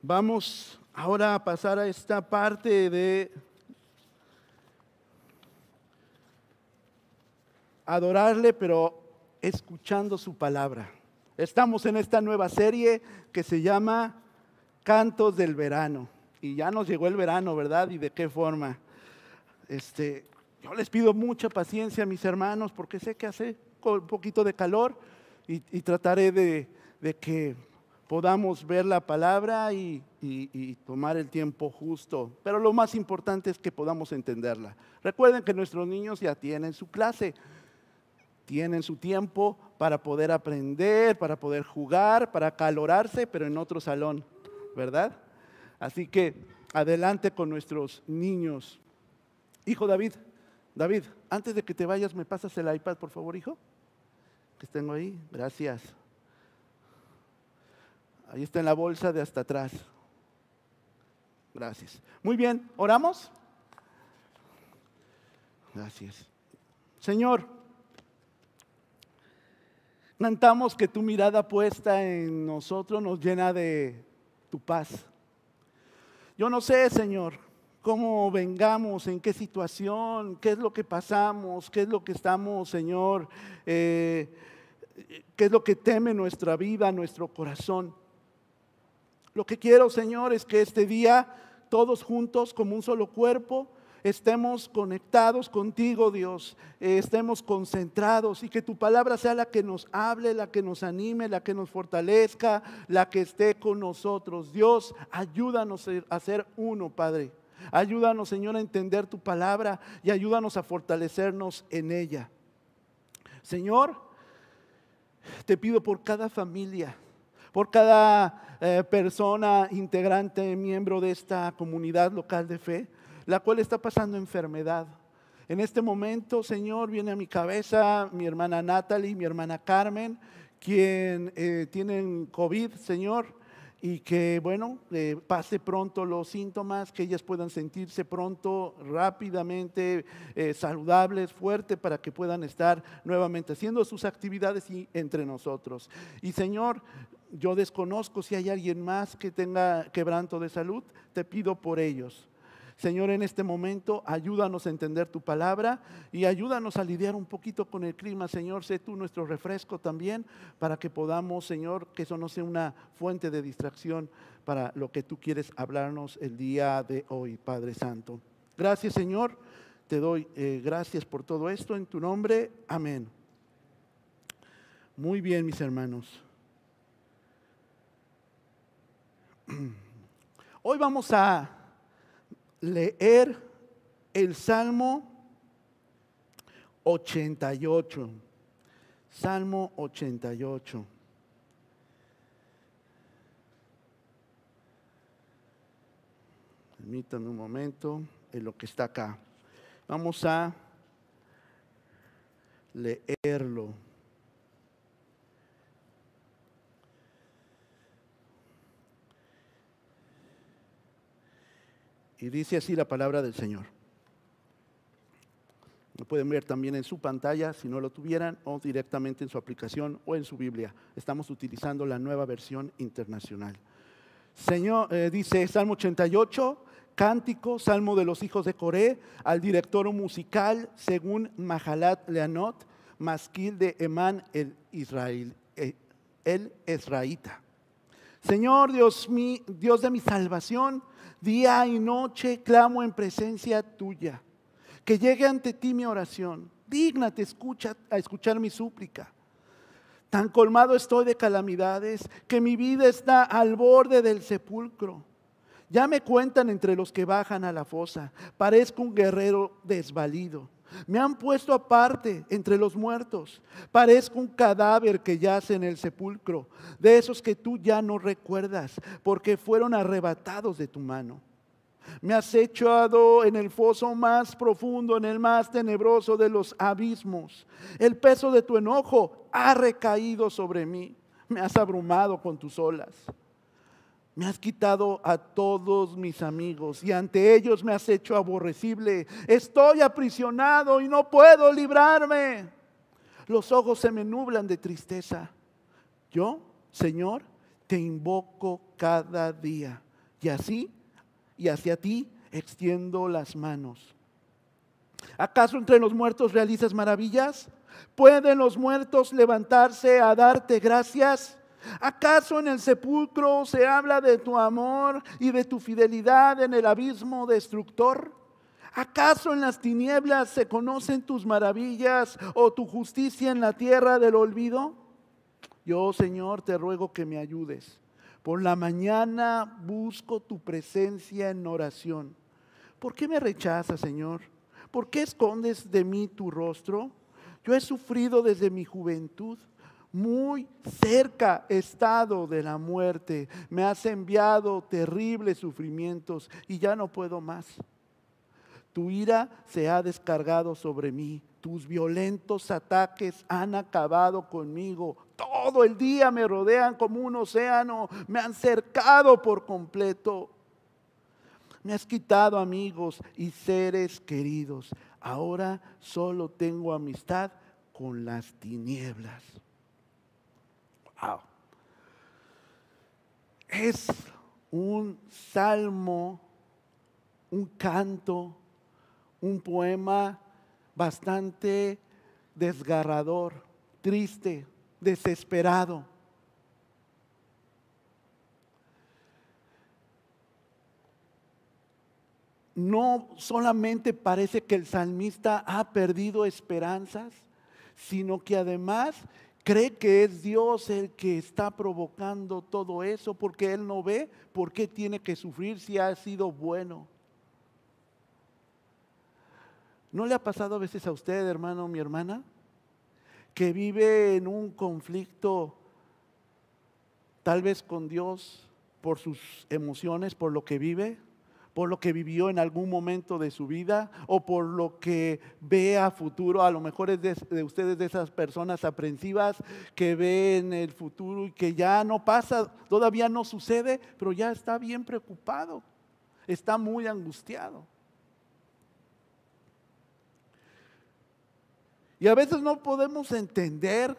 Vamos ahora a pasar a esta parte de adorarle, pero escuchando su palabra. Estamos en esta nueva serie que se llama Cantos del Verano. Y ya nos llegó el verano, ¿verdad? ¿Y de qué forma? Este, yo les pido mucha paciencia mis hermanos porque sé que hace un poquito de calor y, trataré de, que podamos ver la palabra y, tomar el tiempo justo. Pero lo más importante es que podamos entenderla. Recuerden que nuestros niños ya tienen su clase, tienen su tiempo para poder aprender, para poder jugar, para calorarse, pero en otro salón, ¿verdad? Así que adelante con nuestros niños. Hijo David, David, antes de que te vayas, ¿me pasas el iPad, por favor, hijo? Que tengo ahí. Gracias. Ahí está en la bolsa de hasta atrás. Gracias. Muy bien, ¿oramos? Gracias. Señor, cantamos que tu mirada puesta en nosotros nos llena de tu paz. Yo no sé, Señor, cómo vengamos, en qué situación, qué es lo que pasamos, qué es lo que estamos, Señor, eh, qué es lo que teme nuestra vida, nuestro corazón. Lo que quiero, Señor, es que este día todos juntos como un solo cuerpo estemos conectados contigo, Dios, eh, estemos concentrados y que tu palabra sea la que nos hable, la que nos anime, la que nos fortalezca, la que esté con nosotros. Dios, ayúdanos a ser uno, Padre. Ayúdanos, Señor, a entender tu palabra y ayúdanos a fortalecernos en ella. Señor, te pido por cada familia, por cada eh, persona integrante, miembro de esta comunidad local de fe, la cual está pasando enfermedad. En este momento, Señor, viene a mi cabeza mi hermana Natalie, mi hermana Carmen, quien eh, tienen COVID, Señor, y que, bueno, eh, pase pronto los síntomas, que ellas puedan sentirse pronto, rápidamente, eh, saludables, fuertes, para que puedan estar nuevamente haciendo sus actividades y entre nosotros. Y Señor, yo desconozco si hay alguien más que tenga quebranto de salud, te pido por ellos. Señor, en este momento ayúdanos a entender tu palabra y ayúdanos a lidiar un poquito con el clima. Señor, sé tú nuestro refresco también para que podamos, Señor, que eso no sea una fuente de distracción para lo que tú quieres hablarnos el día de hoy, Padre Santo. Gracias, Señor. Te doy eh, gracias por todo esto en tu nombre. Amén. Muy bien, mis hermanos. Hoy vamos a leer el Salmo 88. Salmo 88. Permítanme un momento en lo que está acá. Vamos a leerlo. Y dice así la palabra del Señor. Lo pueden ver también en su pantalla si no lo tuvieran o directamente en su aplicación o en su Biblia. Estamos utilizando la nueva versión internacional. Señor, eh, dice Salmo 88, cántico, Salmo de los hijos de Coré, al director musical según Mahalat Leanot, masquil de Emán el Israel, eh, el Esraíta. Señor Dios, mi, Dios de mi salvación, Día y noche clamo en presencia tuya. Que llegue ante ti mi oración. Dígnate escucha, a escuchar mi súplica. Tan colmado estoy de calamidades que mi vida está al borde del sepulcro. Ya me cuentan entre los que bajan a la fosa. Parezco un guerrero desvalido. Me han puesto aparte entre los muertos. Parezco un cadáver que yace en el sepulcro, de esos que tú ya no recuerdas, porque fueron arrebatados de tu mano. Me has echado en el foso más profundo, en el más tenebroso de los abismos. El peso de tu enojo ha recaído sobre mí. Me has abrumado con tus olas. Me has quitado a todos mis amigos y ante ellos me has hecho aborrecible. Estoy aprisionado y no puedo librarme. Los ojos se me nublan de tristeza. Yo, Señor, te invoco cada día. Y así, y hacia ti extiendo las manos. ¿Acaso entre los muertos realizas maravillas? ¿Pueden los muertos levantarse a darte gracias? ¿Acaso en el sepulcro se habla de tu amor y de tu fidelidad en el abismo destructor? ¿Acaso en las tinieblas se conocen tus maravillas o tu justicia en la tierra del olvido? Yo, Señor, te ruego que me ayudes. Por la mañana busco tu presencia en oración. ¿Por qué me rechazas, Señor? ¿Por qué escondes de mí tu rostro? Yo he sufrido desde mi juventud. Muy cerca estado de la muerte. Me has enviado terribles sufrimientos y ya no puedo más. Tu ira se ha descargado sobre mí. Tus violentos ataques han acabado conmigo. Todo el día me rodean como un océano. Me han cercado por completo. Me has quitado amigos y seres queridos. Ahora solo tengo amistad con las tinieblas. Es un salmo, un canto, un poema bastante desgarrador, triste, desesperado. no solamente parece que el salmista ha perdido esperanzas, sino que además cree que es Dios el que está provocando todo eso, porque él no ve por qué tiene que sufrir si ha sido bueno. ¿No le ha pasado a veces a usted, hermano o mi hermana, que vive en un conflicto tal vez con Dios por sus emociones, por lo que vive? Por lo que vivió en algún momento de su vida o por lo que ve a futuro. A lo mejor es de, ustedes de esas personas aprensivas que ven el futuro y que ya no pasa, todavía no sucede, pero ya está bien preocupado, está muy angustiado. Y a veces no podemos entender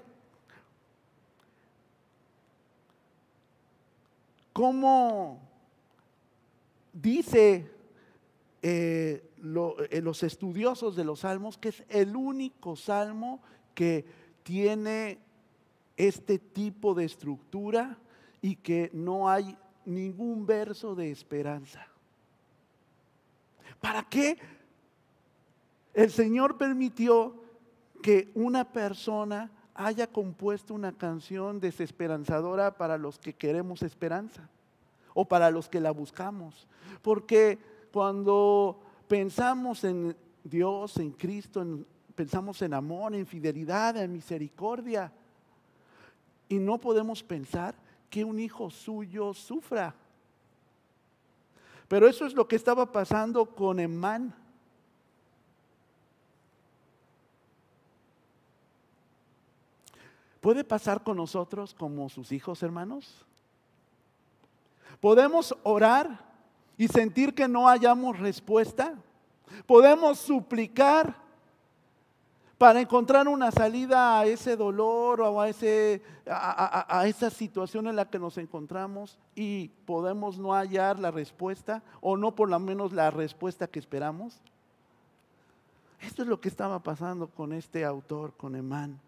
cómo dice eh, eh, los estudiosos de los salmos que es el único salmo que tiene este tipo de estructura y que no hay ningún verso de esperanza. ¿Para qué el Señor permitió que una persona haya compuesto una canción desesperanzadora para los que queremos esperanza? O para los que la buscamos. Porque cuando pensamos en Dios, en Cristo, pensamos en amor, en fidelidad, en misericordia, y no podemos pensar que un hijo suyo sufra. Pero eso es lo que estaba pasando con Emán. ¿Puede pasar con nosotros como sus hijos, hermanos? Podemos orar y sentir que no hayamos respuesta. Podemos suplicar para encontrar una salida a ese dolor o a, ese, a, esa situación en la que nos encontramos y podemos no hallar la respuesta o no por lo menos la respuesta que esperamos. Esto es lo que estaba pasando con este autor, con Emán.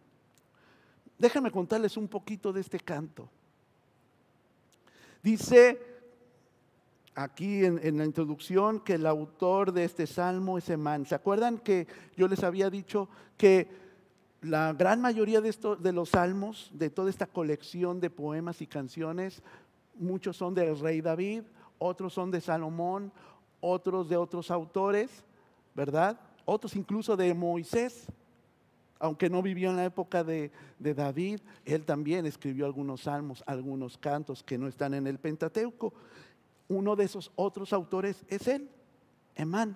Déjenme contarles un poquito de este canto. Dice aquí en, la introducción que el autor de este salmo es Emán. ¿Se acuerdan que yo les había dicho que la gran mayoría de, de los salmos, de toda esta colección de poemas y canciones, muchos son del rey David, otros son de Salomón, otros de otros autores, ¿verdad? Otros incluso de Moisés aunque no vivió en la época de, David, él también escribió algunos salmos, algunos cantos que no están en el Pentateuco. Uno de esos otros autores es él, Emán.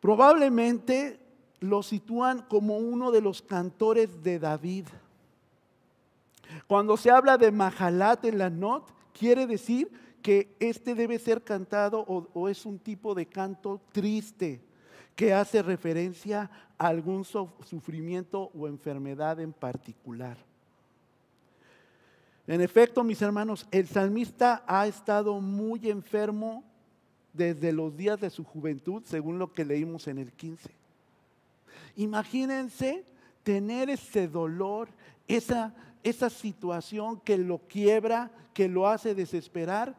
Probablemente lo sitúan como uno de los cantores de David. Cuando se habla de Mahalat en la not, quiere decir que este debe ser cantado o, o es un tipo de canto triste que hace referencia a algún sufrimiento o enfermedad en particular. En efecto, mis hermanos, el salmista ha estado muy enfermo desde los días de su juventud, según lo que leímos en el 15. Imagínense tener ese dolor, esa, esa situación que lo quiebra, que lo hace desesperar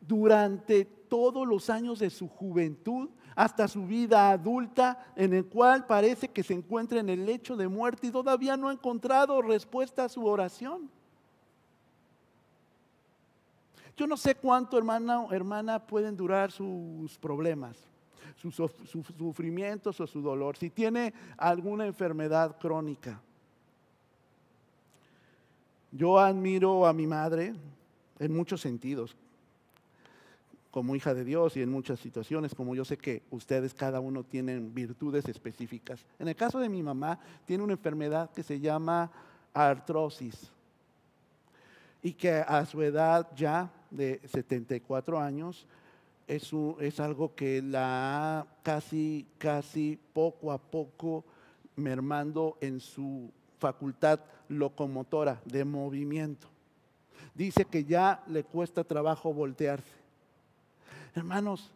durante todos los años de su juventud hasta su vida adulta, en el cual parece que se encuentra en el lecho de muerte y todavía no ha encontrado respuesta a su oración. Yo no sé cuánto, hermana o hermana, pueden durar sus problemas, sus sufrimientos o su dolor. Si tiene alguna enfermedad crónica. Yo admiro a mi madre en muchos sentidos, como hija de Dios y en muchas situaciones, como yo sé que ustedes cada uno tienen virtudes específicas. En el caso de mi mamá, tiene una enfermedad que se llama artrosis y que a su edad ya de 74 años es, algo que la ha casi, casi poco a poco mermando en su facultad locomotora de movimiento. Dice que ya le cuesta trabajo voltearse. Hermanos,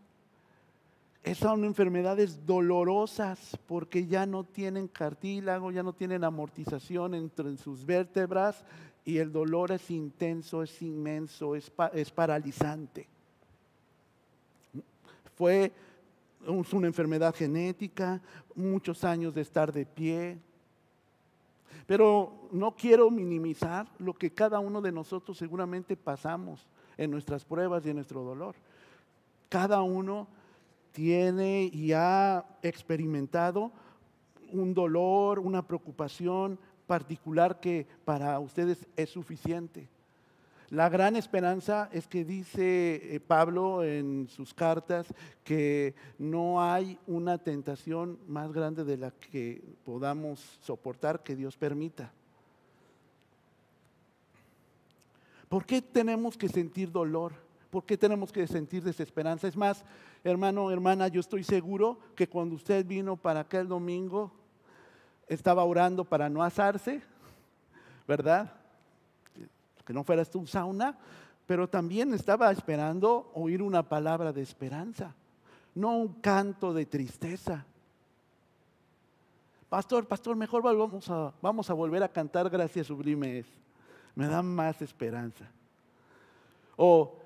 esas son enfermedades dolorosas porque ya no tienen cartílago, ya no tienen amortización entre sus vértebras y el dolor es intenso, es inmenso, es, es paralizante. Fue una enfermedad genética, muchos años de estar de pie. Pero no quiero minimizar lo que cada uno de nosotros seguramente pasamos en nuestras pruebas y en nuestro dolor. Cada uno tiene y ha experimentado un dolor, una preocupación, particular que para ustedes es suficiente. La gran esperanza es que dice eh, Pablo en sus cartas que no hay una tentación más grande de la que podamos soportar que Dios permita. ¿Por qué tenemos que sentir dolor? ¿Por qué tenemos que sentir desesperanza? Es más, hermano, hermana, yo estoy seguro que cuando usted vino para aquel domingo, estaba orando para no asarse, ¿verdad? Que no fuera esto un sauna, pero también estaba esperando oír una palabra de esperanza, no un canto de tristeza. Pastor, pastor, mejor vamos a, vamos a volver a cantar Gracias Sublimes. Me da más esperanza. O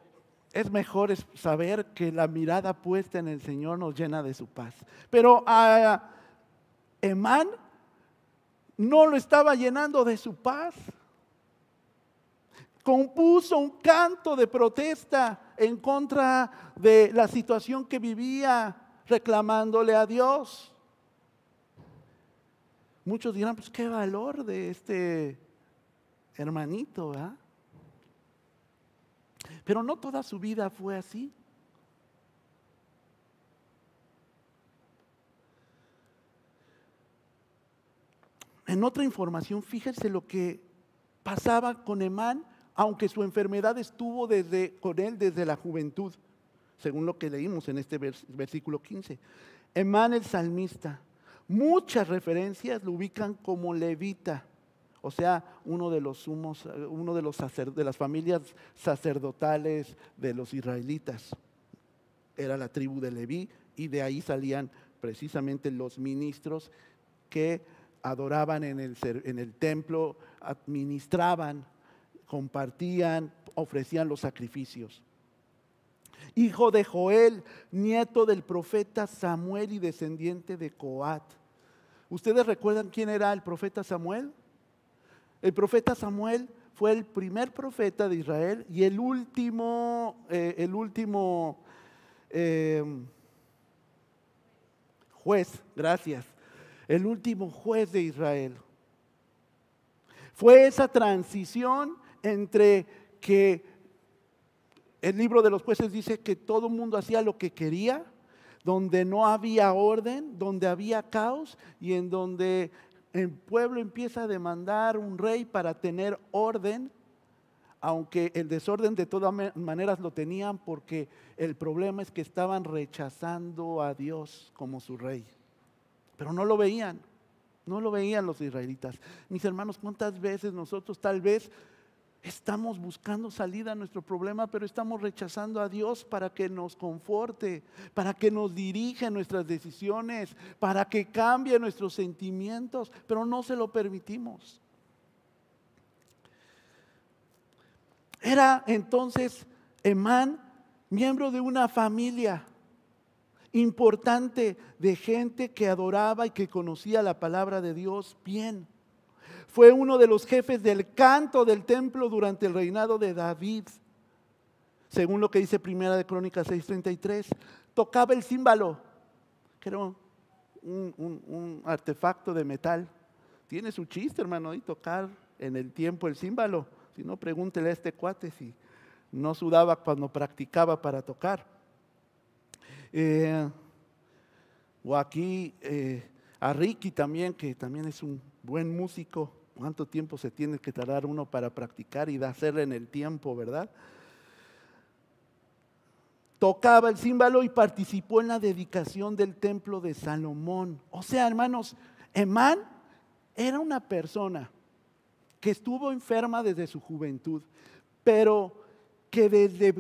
es mejor saber que la mirada puesta en el Señor nos llena de su paz. Pero a Emán no lo estaba llenando de su paz. Compuso un canto de protesta en contra de la situación que vivía, reclamándole a Dios. Muchos dirán, pues qué valor de este hermanito, ¿verdad? Pero no toda su vida fue así. En otra información, fíjense lo que pasaba con Emán, aunque su enfermedad estuvo con él desde la juventud, según lo que leímos en este versículo 15. Emán el salmista, muchas referencias lo ubican como levita, o sea, uno de los sumos, uno de, los de las familias sacerdotales de los israelitas. Era la tribu de Leví y de ahí salían precisamente los ministros que adoraban en el, en el templo, administraban, compartían, ofrecían los sacrificios. Hijo de Joel, nieto del profeta Samuel y descendiente de Coat. ¿Ustedes recuerdan quién era el profeta Samuel? El profeta Samuel fue el primer profeta de Israel y el último, eh, el último eh, juez, gracias, el último juez de Israel. Fue esa transición entre que el libro de los jueces dice que todo el mundo hacía lo que quería, donde no había orden, donde había caos y en donde el pueblo empieza a demandar un rey para tener orden, aunque el desorden de todas maneras lo tenían porque el problema es que estaban rechazando a Dios como su rey pero no lo veían. No lo veían los israelitas. Mis hermanos, ¿cuántas veces nosotros tal vez estamos buscando salida a nuestro problema, pero estamos rechazando a Dios para que nos conforte, para que nos dirija nuestras decisiones, para que cambie nuestros sentimientos, pero no se lo permitimos? Era entonces Emán miembro de una familia importante de gente que adoraba y que conocía la palabra de Dios bien. Fue uno de los jefes del canto del templo durante el reinado de David. Según lo que dice Primera de Crónicas 6:33, tocaba el címbalo, que era un, artefacto de metal. Tiene su chiste, hermano, y tocar en el tiempo el címbalo. Si no, pregúntele a este cuate si no sudaba cuando practicaba para tocar. Eh, o aquí eh, a Ricky también, que también es un buen músico. ¿Cuánto tiempo se tiene que tardar uno para practicar y hacerle en el tiempo, verdad? Tocaba el címbalo y participó en la dedicación del templo de Salomón. O sea, hermanos, Emán era una persona que estuvo enferma desde su juventud, pero que desde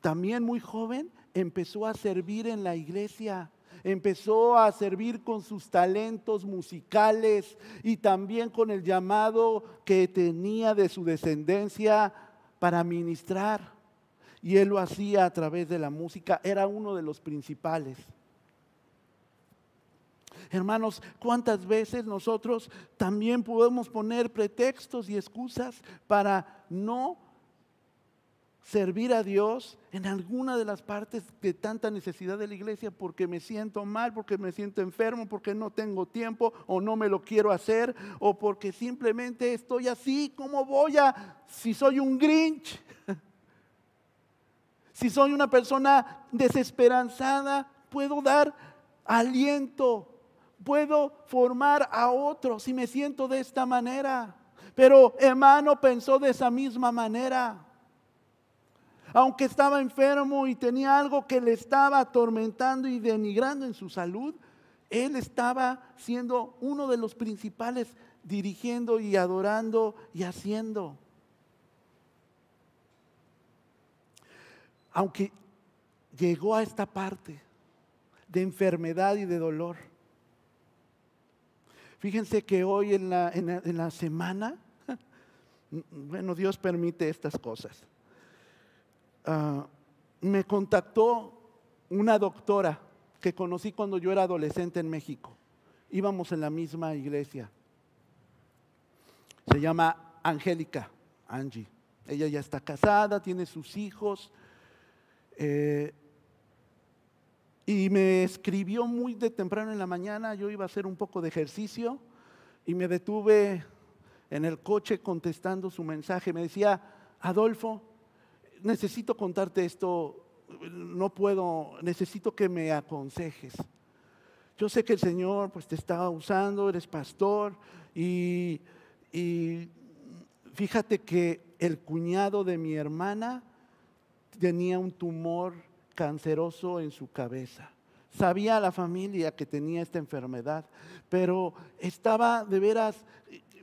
también muy joven empezó a servir en la iglesia, empezó a servir con sus talentos musicales y también con el llamado que tenía de su descendencia para ministrar. Y él lo hacía a través de la música, era uno de los principales. Hermanos, ¿cuántas veces nosotros también podemos poner pretextos y excusas para no servir a Dios en alguna de las partes de tanta necesidad de la iglesia porque me siento mal, porque me siento enfermo, porque no tengo tiempo o no me lo quiero hacer o porque simplemente estoy así, ¿cómo voy a si soy un grinch? Si soy una persona desesperanzada, puedo dar aliento, puedo formar a otros si me siento de esta manera. Pero hermano pensó de esa misma manera aunque estaba enfermo y tenía algo que le estaba atormentando y denigrando en su salud, él estaba siendo uno de los principales dirigiendo y adorando y haciendo. Aunque llegó a esta parte de enfermedad y de dolor. Fíjense que hoy en la, en la semana, bueno, Dios permite estas cosas. Ah, me contactó una doctora que conocí cuando yo era adolescente en México. Íbamos en la misma iglesia. Se llama Angélica, Angie. Ella ya está casada, tiene sus hijos. Eh, y me escribió muy de temprano en la mañana. Yo iba a hacer un poco de ejercicio y me detuve en el coche contestando su mensaje. Me decía, Adolfo, necesito contarte esto, no puedo, necesito que me aconsejes. Yo sé que el Señor pues te está usando, eres pastor y, y fíjate que el cuñado de mi hermana tenía un tumor canceroso en su cabeza. Sabía la familia que tenía esta enfermedad, pero estaba de veras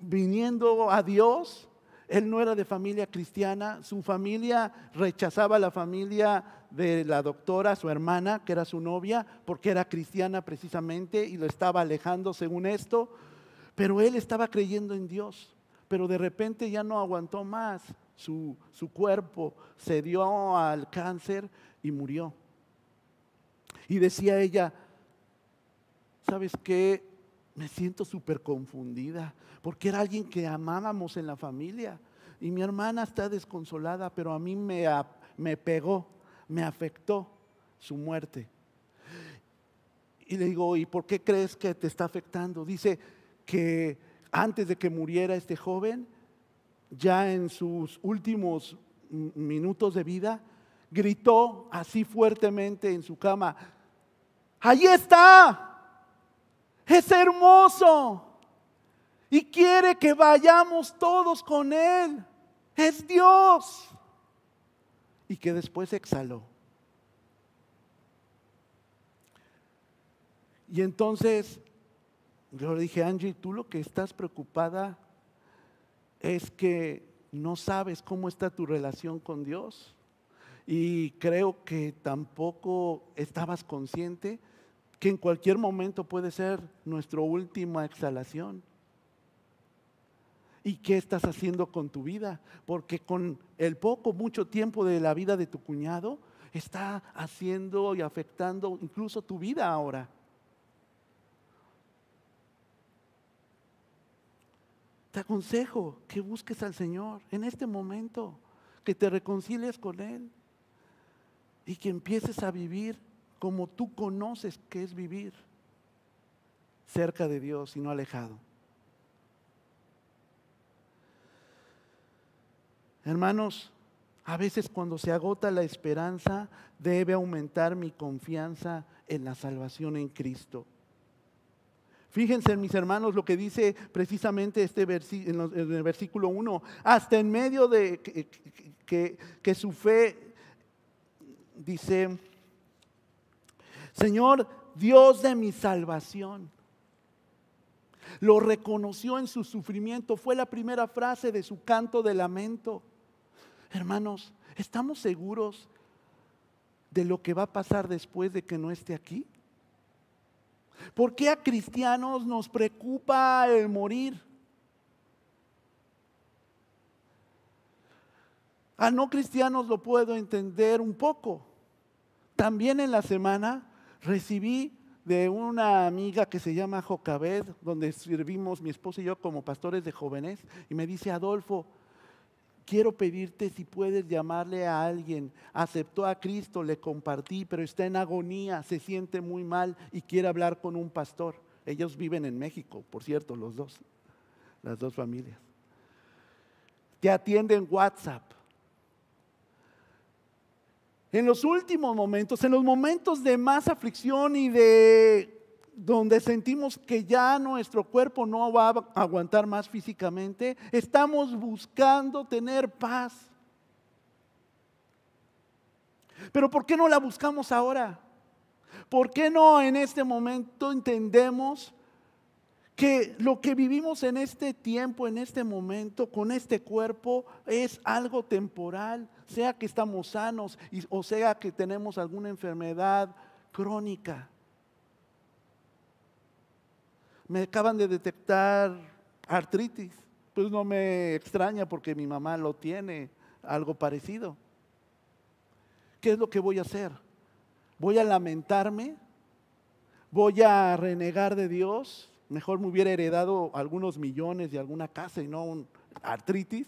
viniendo a Dios él no era de familia cristiana, su familia rechazaba la familia de la doctora, su hermana, que era su novia, porque era cristiana precisamente y lo estaba alejando según esto, pero él estaba creyendo en Dios, pero de repente ya no aguantó más, su, su cuerpo se dio al cáncer y murió. Y decía ella, ¿sabes qué? Me siento súper confundida porque era alguien que amábamos en la familia. Y mi hermana está desconsolada, pero a mí me, me pegó, me afectó su muerte. Y le digo, ¿y por qué crees que te está afectando? Dice que antes de que muriera este joven, ya en sus últimos minutos de vida, gritó así fuertemente en su cama, ahí está, es hermoso y quiere que vayamos todos con Él. Es Dios. Y que después exhaló. Y entonces Yo le dije, Angie, tú lo que estás preocupada es que no sabes cómo está tu relación con Dios. Y creo que tampoco estabas consciente que en cualquier momento puede ser nuestra última exhalación. ¿Y qué estás haciendo con tu vida? Porque con el poco, mucho tiempo de la vida de tu cuñado, está haciendo y afectando incluso tu vida ahora. Te aconsejo que busques al Señor en este momento, que te reconcilies con Él y que empieces a vivir como tú conoces que es vivir cerca de Dios y no alejado. Hermanos, a veces cuando se agota la esperanza, debe aumentar mi confianza en la salvación en Cristo. Fíjense, mis hermanos, lo que dice precisamente este en, el versículo 1. Hasta en medio de que, que su fe, dice, Señor, Dios de mi salvación. Lo reconoció en su sufrimiento. Fue la primera frase de su canto de lamento. Hermanos, ¿estamos seguros de lo que va a pasar después de que no esté aquí? ¿Por qué a cristianos nos preocupa el morir? A no cristianos lo puedo entender un poco. También en la semana recibí de una amiga que se llama Jocabed, donde servimos mi esposo y yo como pastores de jóvenes, y me dice, Adolfo, quiero pedirte si puedes llamarle a alguien. Aceptó a Cristo, le compartí, pero está en agonía, se siente muy mal y quiere hablar con un pastor. Ellos viven en México, por cierto, los dos, las dos familias. Te atienden WhatsApp. En los últimos momentos, en los momentos de más aflicción y de donde sentimos que ya nuestro cuerpo no va a aguantar más físicamente, estamos buscando tener paz. Pero ¿por qué no la buscamos ahora? ¿Por qué no en este momento entendemos que lo que vivimos en este tiempo, en este momento, con este cuerpo, es algo temporal, sea que estamos sanos o sea que tenemos alguna enfermedad crónica? me acaban de detectar artritis. Pues no me extraña porque mi mamá lo tiene, algo parecido. ¿Qué es lo que voy a hacer? ¿Voy a lamentarme? ¿Voy a renegar de Dios? Mejor me hubiera heredado algunos millones de alguna casa y no un artritis.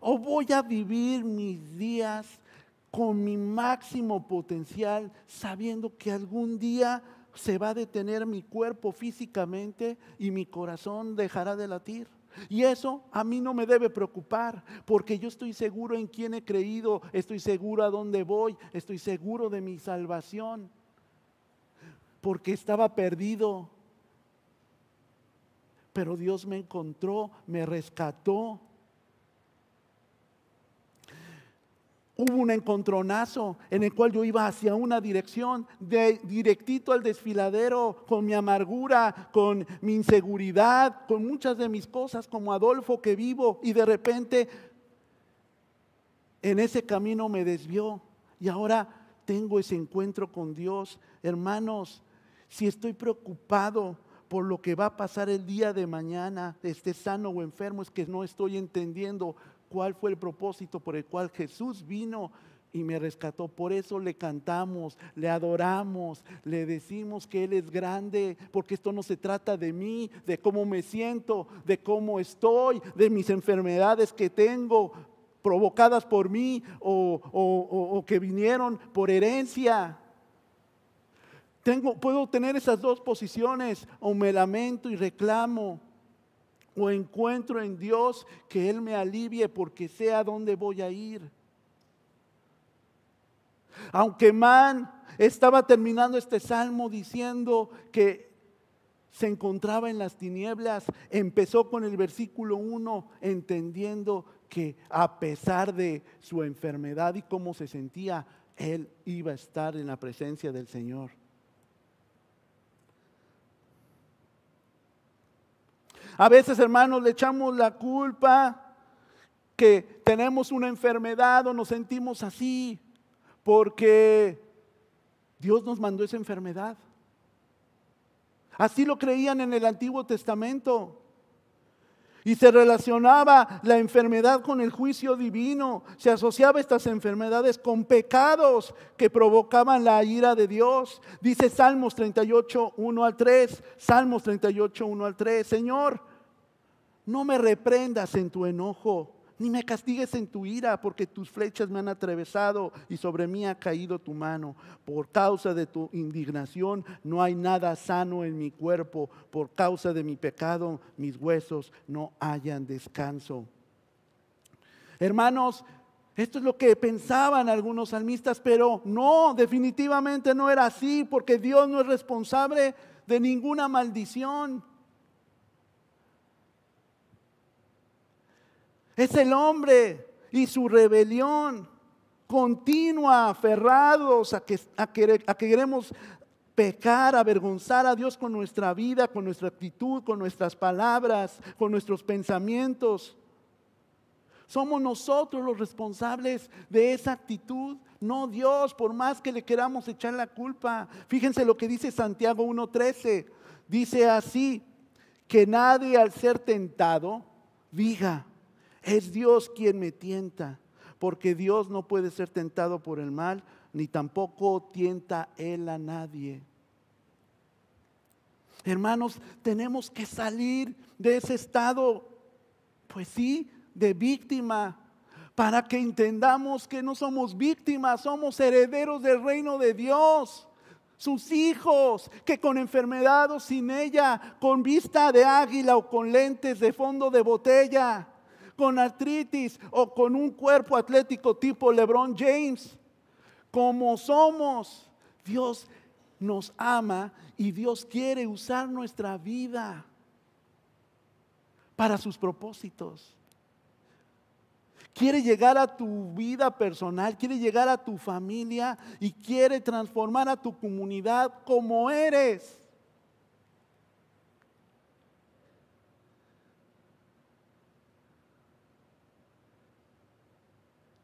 ¿O voy a vivir mis días con mi máximo potencial sabiendo que algún día se va a detener mi cuerpo físicamente y mi corazón dejará de latir. Y eso a mí no me debe preocupar, porque yo estoy seguro en quién he creído, estoy seguro a dónde voy, estoy seguro de mi salvación, porque estaba perdido. Pero Dios me encontró, me rescató hubo un encontronazo en el cual yo iba hacia una dirección, de, directito al desfiladero, con mi amargura, con mi inseguridad, con muchas de mis cosas como Adolfo que vivo y de repente en ese camino me desvió y ahora tengo ese encuentro con Dios. Hermanos, si estoy preocupado por lo que va a pasar el día de mañana, esté sano o enfermo, es que no estoy entendiendo cuál fue el propósito por el cual Jesús vino y me rescató. Por eso le cantamos, le adoramos, le decimos que Él es grande, porque esto no se trata de mí, de cómo me siento, de cómo estoy, de mis enfermedades que tengo provocadas por mí o, o que vinieron por herencia. Tengo, puedo tener esas dos posiciones, o me lamento y reclamo, o encuentro en Dios que Él me alivie porque sé a dónde voy a ir. Aunque Man estaba terminando este salmo diciendo que se encontraba en las tinieblas, empezó con el versículo 1 entendiendo que a pesar de su enfermedad y cómo se sentía, él iba a estar en la presencia del Señor. A veces, hermanos, le echamos la culpa que tenemos una enfermedad o nos sentimos así porque Dios nos mandó esa enfermedad. Así lo creían en el Antiguo Testamento. Y se relacionaba la enfermedad con el juicio divino. Se asociaba estas enfermedades con pecados que provocaban la ira de Dios. Dice Salmos 38, 1 al 3. Salmos 38, 1 al 3. Señor, no me reprendas en tu enojo ni me castigues en tu ira, porque tus flechas me han atravesado y sobre mí ha caído tu mano. Por causa de tu indignación no hay nada sano en mi cuerpo. Por causa de mi pecado mis huesos no hayan descanso. Hermanos, esto es lo que pensaban algunos salmistas, pero no, definitivamente no era así, porque Dios no es responsable de ninguna maldición. Es el hombre y su rebelión continua, aferrados a que, a que queremos pecar, avergonzar a Dios con nuestra vida, con nuestra actitud, con nuestras palabras, con nuestros pensamientos. Somos nosotros los responsables de esa actitud, no Dios, por más que le queramos echar la culpa. Fíjense lo que dice Santiago 1.13. Dice así, que nadie al ser tentado diga, es Dios quien me tienta, porque Dios no puede ser tentado por el mal, ni tampoco tienta Él a nadie. Hermanos, tenemos que salir de ese estado, pues sí, de víctima, para que entendamos que no somos víctimas, somos herederos del reino de Dios. Sus hijos, que con enfermedad o sin ella, con vista de águila o con lentes de fondo de botella, con artritis o con un cuerpo atlético tipo LeBron James. Como somos, Dios nos ama y Dios quiere usar nuestra vida para sus propósitos. Quiere llegar a tu vida personal, quiere llegar a tu familia y quiere transformar a tu comunidad como eres.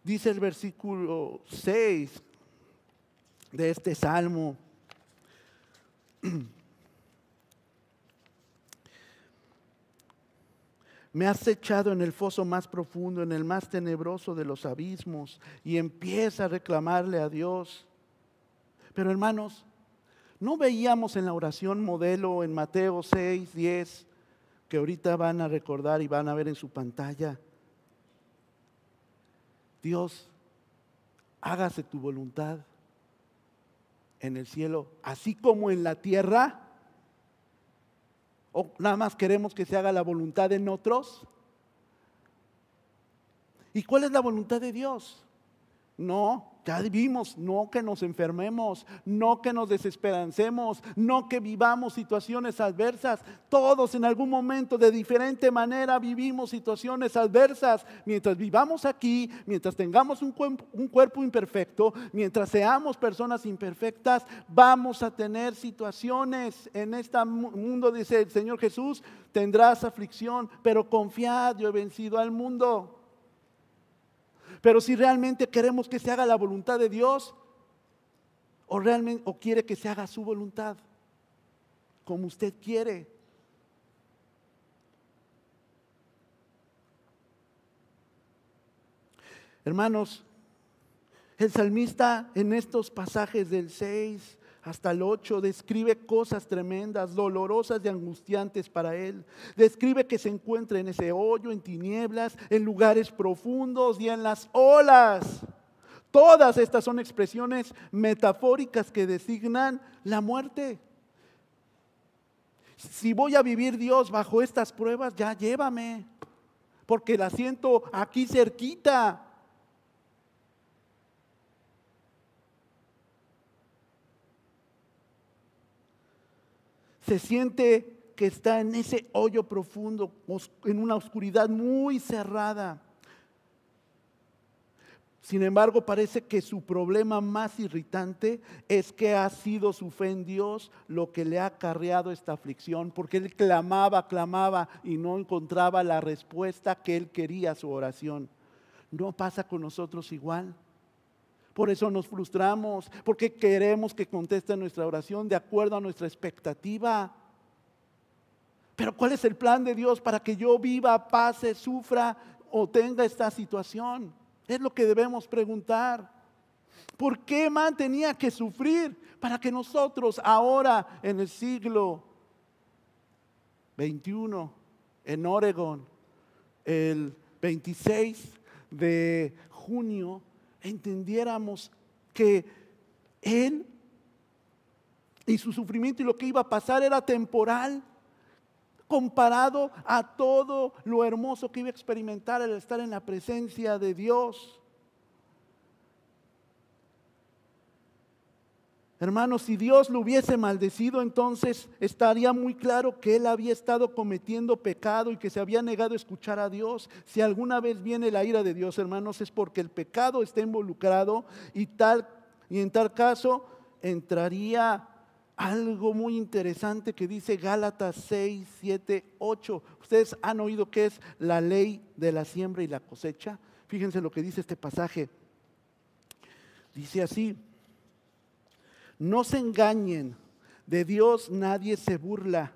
Dice el versículo 6 de este salmo. Me has echado en el foso más profundo, en el más tenebroso de los abismos, y empieza a reclamarle a Dios. Pero hermanos, ¿no veíamos en la oración modelo en Mateo 6, 10, que ahorita van a recordar y van a ver en su pantalla? Dios, hágase tu voluntad en el cielo, así como en la tierra. ¿O nada más queremos que se haga la voluntad en otros? ¿Y cuál es la voluntad de Dios? No, ya vimos, no que nos enfermemos, no que nos desesperancemos, no que vivamos situaciones adversas. Todos en algún momento de diferente manera vivimos situaciones adversas. Mientras vivamos aquí, mientras tengamos un, un cuerpo imperfecto, mientras seamos personas imperfectas, vamos a tener situaciones. En este mundo, dice el Señor Jesús, tendrás aflicción, pero confiad, yo he vencido al mundo. Pero si realmente queremos que se haga la voluntad de Dios, o realmente o quiere que se haga su voluntad, como usted quiere. Hermanos, el salmista en estos pasajes del 6 hasta el 8 describe cosas tremendas, dolorosas y angustiantes para él. Describe que se encuentra en ese hoyo, en tinieblas, en lugares profundos y en las olas. Todas estas son expresiones metafóricas que designan la muerte. Si voy a vivir Dios bajo estas pruebas, ya llévame, porque la siento aquí cerquita. Se siente que está en ese hoyo profundo, en una oscuridad muy cerrada. Sin embargo, parece que su problema más irritante es que ha sido su fe en Dios lo que le ha acarreado esta aflicción, porque él clamaba, clamaba y no encontraba la respuesta que él quería a su oración. ¿No pasa con nosotros igual? Por eso nos frustramos, porque queremos que conteste nuestra oración de acuerdo a nuestra expectativa. Pero ¿cuál es el plan de Dios para que yo viva, pase, sufra o tenga esta situación? Es lo que debemos preguntar. ¿Por qué man tenía que sufrir para que nosotros ahora en el siglo 21 en Oregon, el 26 de junio, entendiéramos que Él y su sufrimiento y lo que iba a pasar era temporal? comparado a todo lo hermoso que iba a experimentar al estar en la presencia de Dios. Hermanos, si Dios lo hubiese maldecido, entonces estaría muy claro que él había estado cometiendo pecado y que se había negado a escuchar a Dios. Si alguna vez viene la ira de Dios, hermanos, es porque el pecado está involucrado y tal y en tal caso entraría algo muy interesante que dice Gálatas 6, 7, 8. Ustedes han oído qué es la ley de la siembra y la cosecha. Fíjense lo que dice este pasaje. Dice así, no se engañen, de Dios nadie se burla.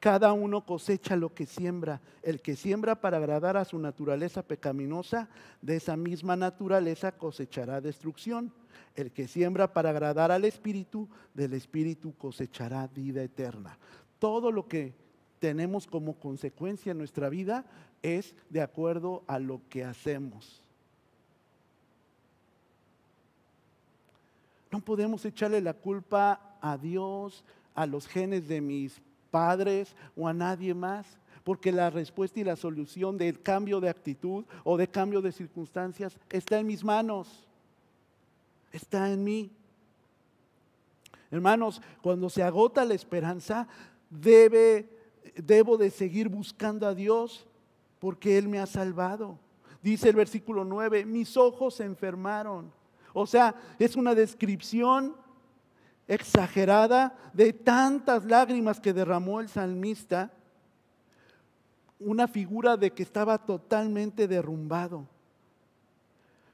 Cada uno cosecha lo que siembra. El que siembra para agradar a su naturaleza pecaminosa, de esa misma naturaleza cosechará destrucción. El que siembra para agradar al Espíritu, del Espíritu cosechará vida eterna. Todo lo que tenemos como consecuencia en nuestra vida es de acuerdo a lo que hacemos. No podemos echarle la culpa a Dios, a los genes de mis padres o a nadie más, porque la respuesta y la solución del cambio de actitud o de cambio de circunstancias está en mis manos, está en mí. Hermanos, cuando se agota la esperanza, debe, debo de seguir buscando a Dios porque Él me ha salvado. Dice el versículo 9, mis ojos se enfermaron. O sea, es una descripción exagerada de tantas lágrimas que derramó el salmista, una figura de que estaba totalmente derrumbado.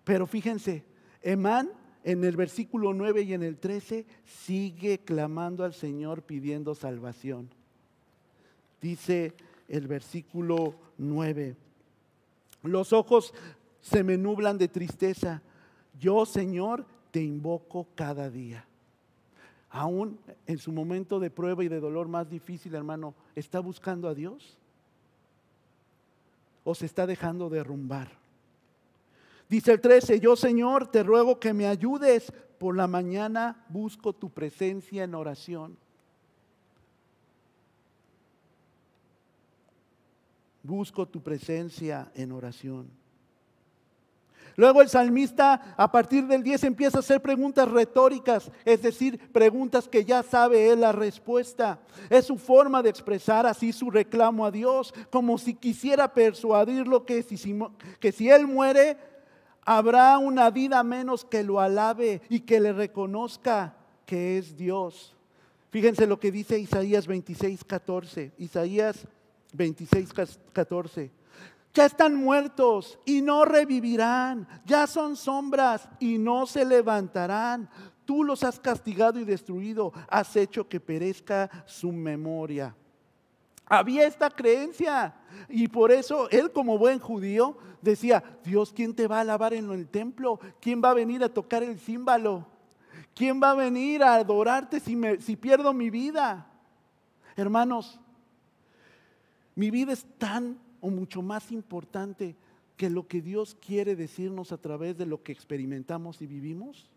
Pero fíjense, Emán en el versículo 9 y en el 13 sigue clamando al Señor pidiendo salvación. Dice el versículo 9, los ojos se me nublan de tristeza, yo Señor te invoco cada día aún en su momento de prueba y de dolor más difícil, hermano, ¿está buscando a Dios? ¿O se está dejando derrumbar? Dice el 13, yo Señor, te ruego que me ayudes. Por la mañana busco tu presencia en oración. Busco tu presencia en oración. Luego el salmista a partir del 10 empieza a hacer preguntas retóricas, es decir, preguntas que ya sabe él la respuesta. Es su forma de expresar así su reclamo a Dios, como si quisiera persuadirlo que si, que si él muere, habrá una vida menos que lo alabe y que le reconozca que es Dios. Fíjense lo que dice Isaías 26, 14. Isaías 26, 14 ya están muertos y no revivirán, ya son sombras y no se levantarán. Tú los has castigado y destruido, has hecho que perezca su memoria. Había esta creencia y por eso él como buen judío decía, Dios, ¿quién te va a alabar en el templo? ¿Quién va a venir a tocar el címbalo? ¿Quién va a venir a adorarte si, si pierdo mi vida? Hermanos, mi vida es tan o mucho más importante que lo que Dios quiere decirnos a través de lo que experimentamos y vivimos?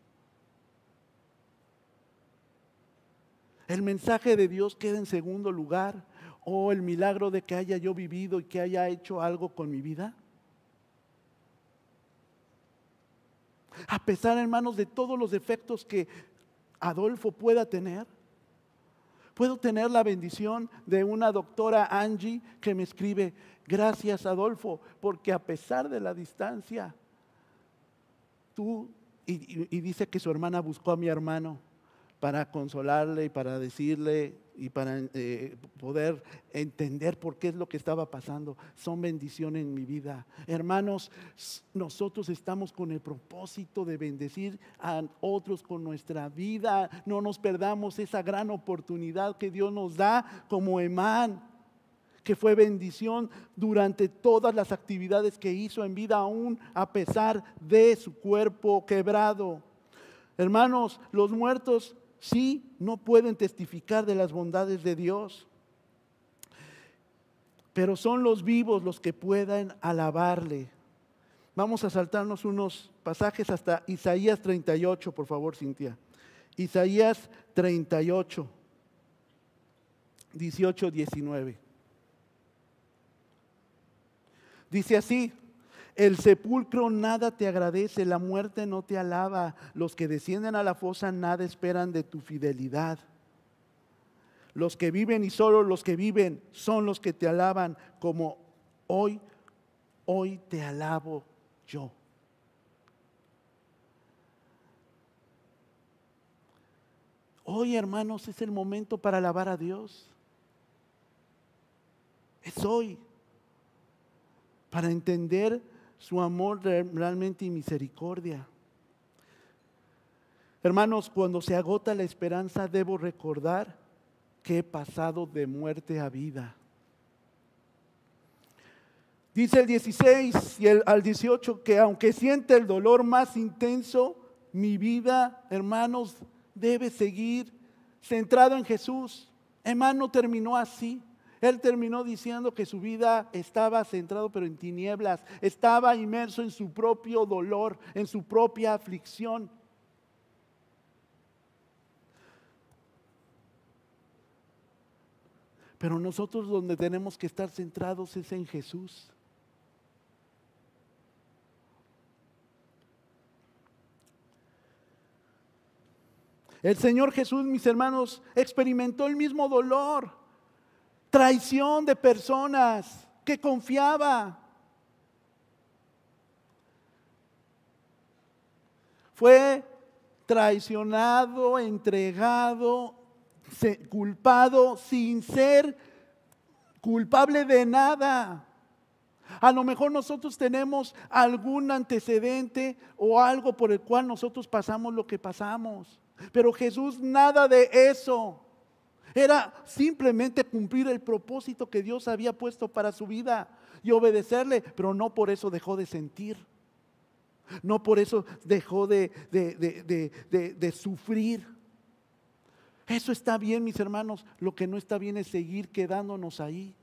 ¿El mensaje de Dios queda en segundo lugar? ¿O el milagro de que haya yo vivido y que haya hecho algo con mi vida? A pesar, hermanos, de todos los defectos que Adolfo pueda tener, puedo tener la bendición de una doctora Angie que me escribe, Gracias, Adolfo, porque a pesar de la distancia, tú, y, dice que su hermana buscó a mi hermano para consolarle y para decirle y para eh, poder entender por qué es lo que estaba pasando. Son bendiciones en mi vida. Hermanos, nosotros estamos con el propósito de bendecir a otros con nuestra vida. No nos perdamos esa gran oportunidad que Dios nos da como Emán que fue bendición durante todas las actividades que hizo en vida, aún a pesar de su cuerpo quebrado. Hermanos, los muertos sí no pueden testificar de las bondades de Dios, pero son los vivos los que puedan alabarle. Vamos a saltarnos unos pasajes hasta Isaías 38, por favor, Cintia. Isaías 38, 18, 19. Dice así, el sepulcro nada te agradece, la muerte no te alaba, los que descienden a la fosa nada esperan de tu fidelidad. Los que viven y solo los que viven son los que te alaban como hoy, hoy te alabo yo. Hoy, hermanos, es el momento para alabar a Dios. Es hoy para entender su amor realmente y misericordia. Hermanos, cuando se agota la esperanza, debo recordar que he pasado de muerte a vida. Dice el 16 y el, al 18 que aunque siente el dolor más intenso, mi vida, hermanos, debe seguir centrado en Jesús. Hermano, terminó así. Él terminó diciendo que su vida estaba centrado pero en tinieblas, estaba inmerso en su propio dolor, en su propia aflicción. Pero nosotros donde tenemos que estar centrados es en Jesús. El Señor Jesús, mis hermanos, experimentó el mismo dolor traición de personas que confiaba. Fue traicionado, entregado, culpado sin ser culpable de nada. A lo mejor nosotros tenemos algún antecedente o algo por el cual nosotros pasamos lo que pasamos. Pero Jesús nada de eso. Era simplemente cumplir el propósito que Dios había puesto para su vida y obedecerle, pero no por eso dejó de sentir. No por eso dejó de, de, sufrir. Eso está bien, mis hermanos. Lo que no está bien es seguir quedándonos ahí.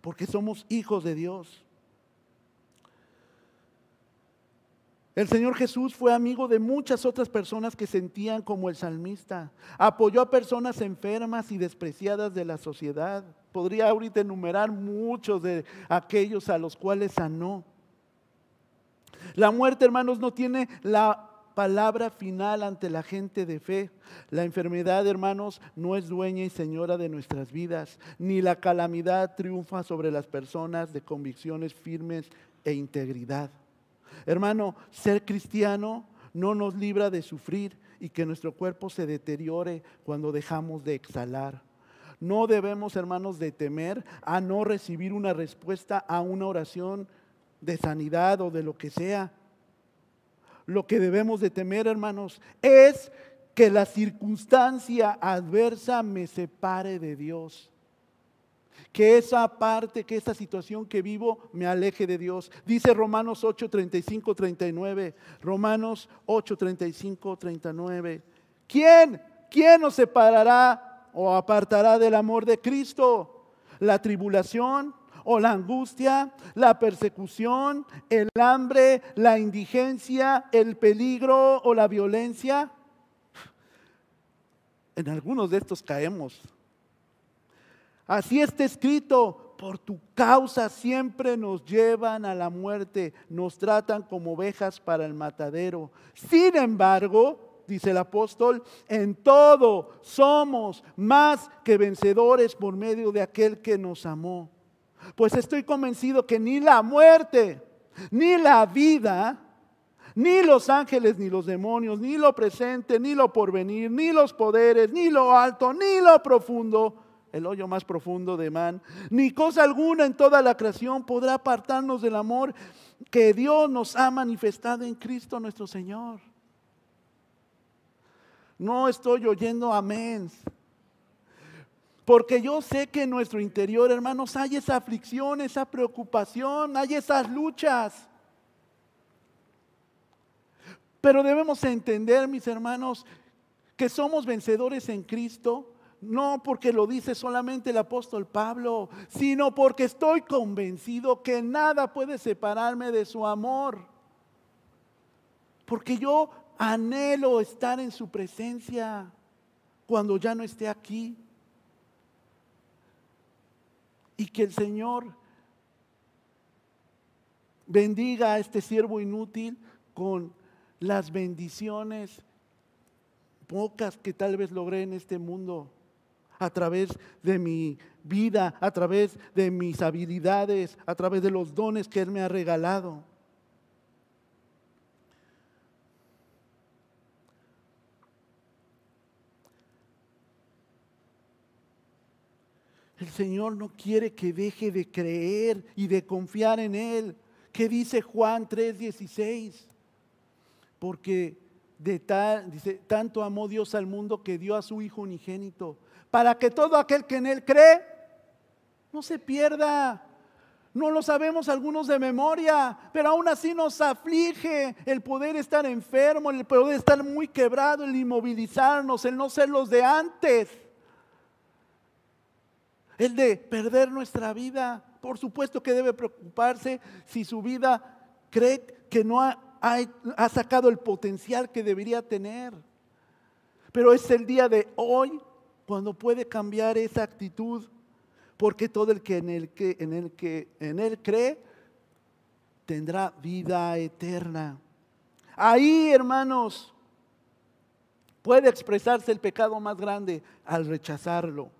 Porque somos hijos de Dios. El Señor Jesús fue amigo de muchas otras personas que sentían como el salmista. Apoyó a personas enfermas y despreciadas de la sociedad. Podría ahorita enumerar muchos de aquellos a los cuales sanó. La muerte, hermanos, no tiene la palabra final ante la gente de fe. La enfermedad, hermanos, no es dueña y señora de nuestras vidas, ni la calamidad triunfa sobre las personas de convicciones firmes e integridad. Hermano, ser cristiano no nos libra de sufrir y que nuestro cuerpo se deteriore cuando dejamos de exhalar. No debemos, hermanos, de temer a no recibir una respuesta a una oración de sanidad o de lo que sea. Lo que debemos de temer, hermanos, es que la circunstancia adversa me separe de Dios que esa parte, que esa situación que vivo me aleje de Dios. Dice Romanos 8, 35, 39. Romanos 8, 35, 39. ¿Quién? ¿Quién nos separará o apartará del amor de Cristo? ¿La tribulación? o la angustia, la persecución, el hambre, la indigencia, el peligro o la violencia. En algunos de estos caemos. Así está escrito, por tu causa siempre nos llevan a la muerte, nos tratan como ovejas para el matadero. Sin embargo, dice el apóstol, en todo somos más que vencedores por medio de aquel que nos amó. Pues estoy convencido que ni la muerte, ni la vida, ni los ángeles, ni los demonios, ni lo presente, ni lo porvenir, ni los poderes, ni lo alto, ni lo profundo, el hoyo más profundo de man, ni cosa alguna en toda la creación podrá apartarnos del amor que Dios nos ha manifestado en Cristo nuestro Señor. No estoy oyendo amén. Porque yo sé que en nuestro interior, hermanos, hay esa aflicción, esa preocupación, hay esas luchas. Pero debemos entender, mis hermanos, que somos vencedores en Cristo, no porque lo dice solamente el apóstol Pablo, sino porque estoy convencido que nada puede separarme de su amor. Porque yo anhelo estar en su presencia cuando ya no esté aquí y que el Señor bendiga a este siervo inútil con las bendiciones pocas que tal vez logré en este mundo a través de mi vida, a través de mis habilidades, a través de los dones que Él me ha regalado. El Señor no quiere que deje de creer y de confiar en Él. ¿Qué dice Juan 3:16? Porque de tal, dice, tanto amó Dios al mundo que dio a su Hijo unigénito, para que todo aquel que en Él cree no se pierda. No lo sabemos algunos de memoria, pero aún así nos aflige el poder estar enfermo, el poder estar muy quebrado, el inmovilizarnos, el no ser los de antes el de perder nuestra vida. Por supuesto que debe preocuparse si su vida cree que no ha, sacado el potencial que debería tener. Pero es el día de hoy cuando puede cambiar esa actitud, porque todo el que en el que en el que en él cree tendrá vida eterna. Ahí, hermanos, puede expresarse el pecado más grande al rechazarlo.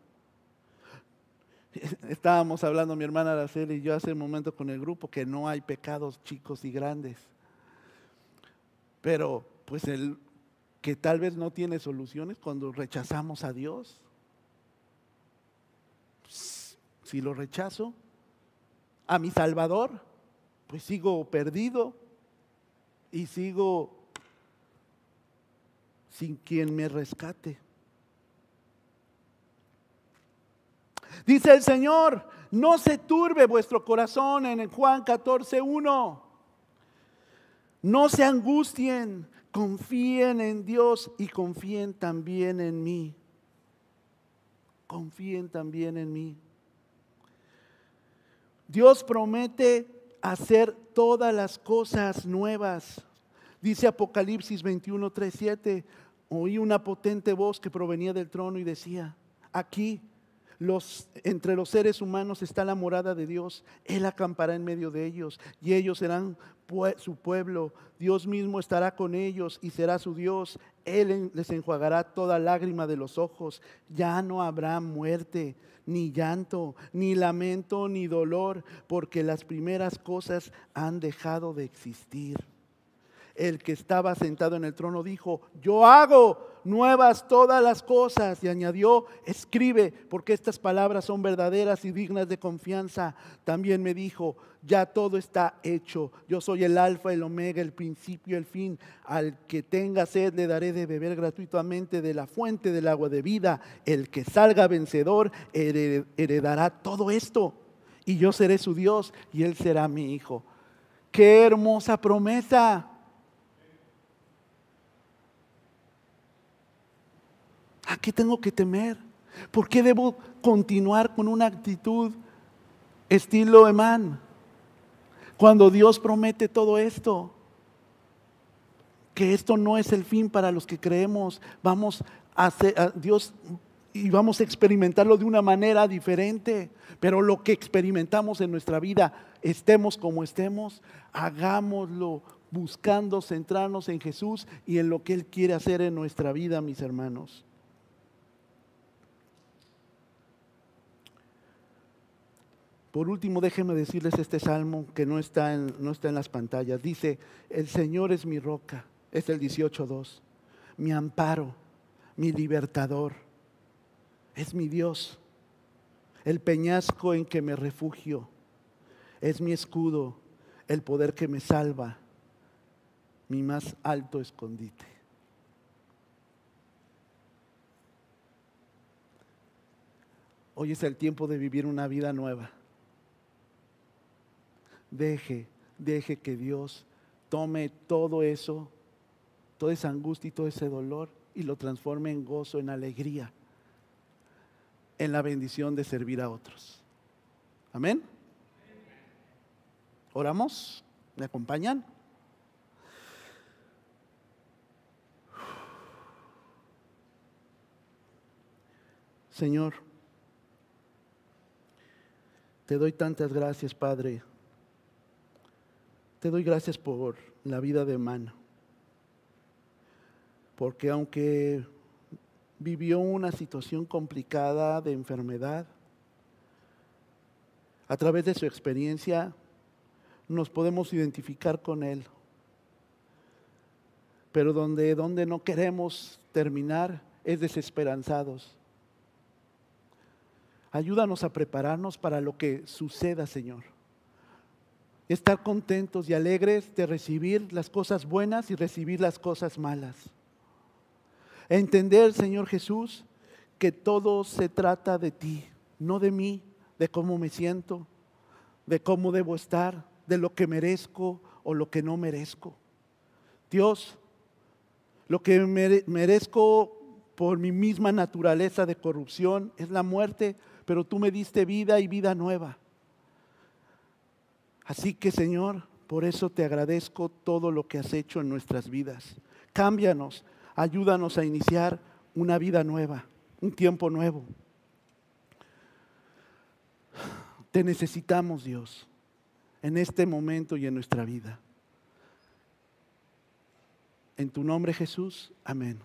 Estábamos hablando mi hermana Araceli y yo hace un momento con el grupo que no hay pecados chicos y grandes. Pero pues el que tal vez no tiene soluciones cuando rechazamos a Dios. Si lo rechazo a mi Salvador, pues sigo perdido y sigo sin quien me rescate. Dice el Señor, no se turbe vuestro corazón en Juan 14, 1. No se angustien, confíen en Dios y confíen también en mí. Confíen también en mí. Dios promete hacer todas las cosas nuevas. Dice Apocalipsis 21, 3, 7. Oí una potente voz que provenía del trono y decía, aquí los, entre los seres humanos está la morada de Dios. Él acampará en medio de ellos y ellos serán su pueblo. Dios mismo estará con ellos y será su Dios. Él les enjuagará toda lágrima de los ojos. Ya no habrá muerte, ni llanto, ni lamento, ni dolor, porque las primeras cosas han dejado de existir el que estaba sentado en el trono dijo, yo hago nuevas todas las cosas. Y añadió, escribe, porque estas palabras son verdaderas y dignas de confianza. También me dijo, ya todo está hecho. Yo soy el alfa, el omega, el principio, el fin. Al que tenga sed le daré de beber gratuitamente de la fuente del agua de vida. El que salga vencedor heredará todo esto. Y yo seré su Dios y él será mi hijo. Qué hermosa promesa. ¿A qué tengo que temer? ¿Por qué debo continuar con una actitud estilo Emán? Cuando Dios promete todo esto, que esto no es el fin para los que creemos, vamos a hacer, Dios y vamos a experimentarlo de una manera diferente, pero lo que experimentamos en nuestra vida, estemos como estemos, hagámoslo buscando centrarnos en Jesús y en lo que Él quiere hacer en nuestra vida, mis hermanos. Por último, déjenme decirles este salmo que no está en, no está en las pantallas. Dice, el Señor es mi roca. Es el 18.2. Mi amparo, mi libertador. Es mi Dios. El peñasco en que me refugio. Es mi escudo, el poder que me salva. Mi más alto escondite. Hoy es el tiempo de vivir una vida nueva. Deje, deje que Dios tome todo eso, toda esa angustia y todo ese dolor y lo transforme en gozo, en alegría, en la bendición de servir a otros. Amén. Oramos, ¿me acompañan? Señor, te doy tantas gracias, Padre. Te doy gracias por la vida de mano. Porque aunque vivió una situación complicada de enfermedad, a través de su experiencia nos podemos identificar con él. Pero donde, donde no queremos terminar es desesperanzados. Ayúdanos a prepararnos para lo que suceda, Señor. Estar contentos y alegres de recibir las cosas buenas y recibir las cosas malas. Entender, Señor Jesús, que todo se trata de ti, no de mí, de cómo me siento, de cómo debo estar, de lo que merezco o lo que no merezco. Dios, lo que merezco por mi misma naturaleza de corrupción es la muerte, pero tú me diste vida y vida nueva. Así que Señor, por eso te agradezco todo lo que has hecho en nuestras vidas. Cámbianos, ayúdanos a iniciar una vida nueva, un tiempo nuevo. Te necesitamos, Dios, en este momento y en nuestra vida. En tu nombre, Jesús. Amén.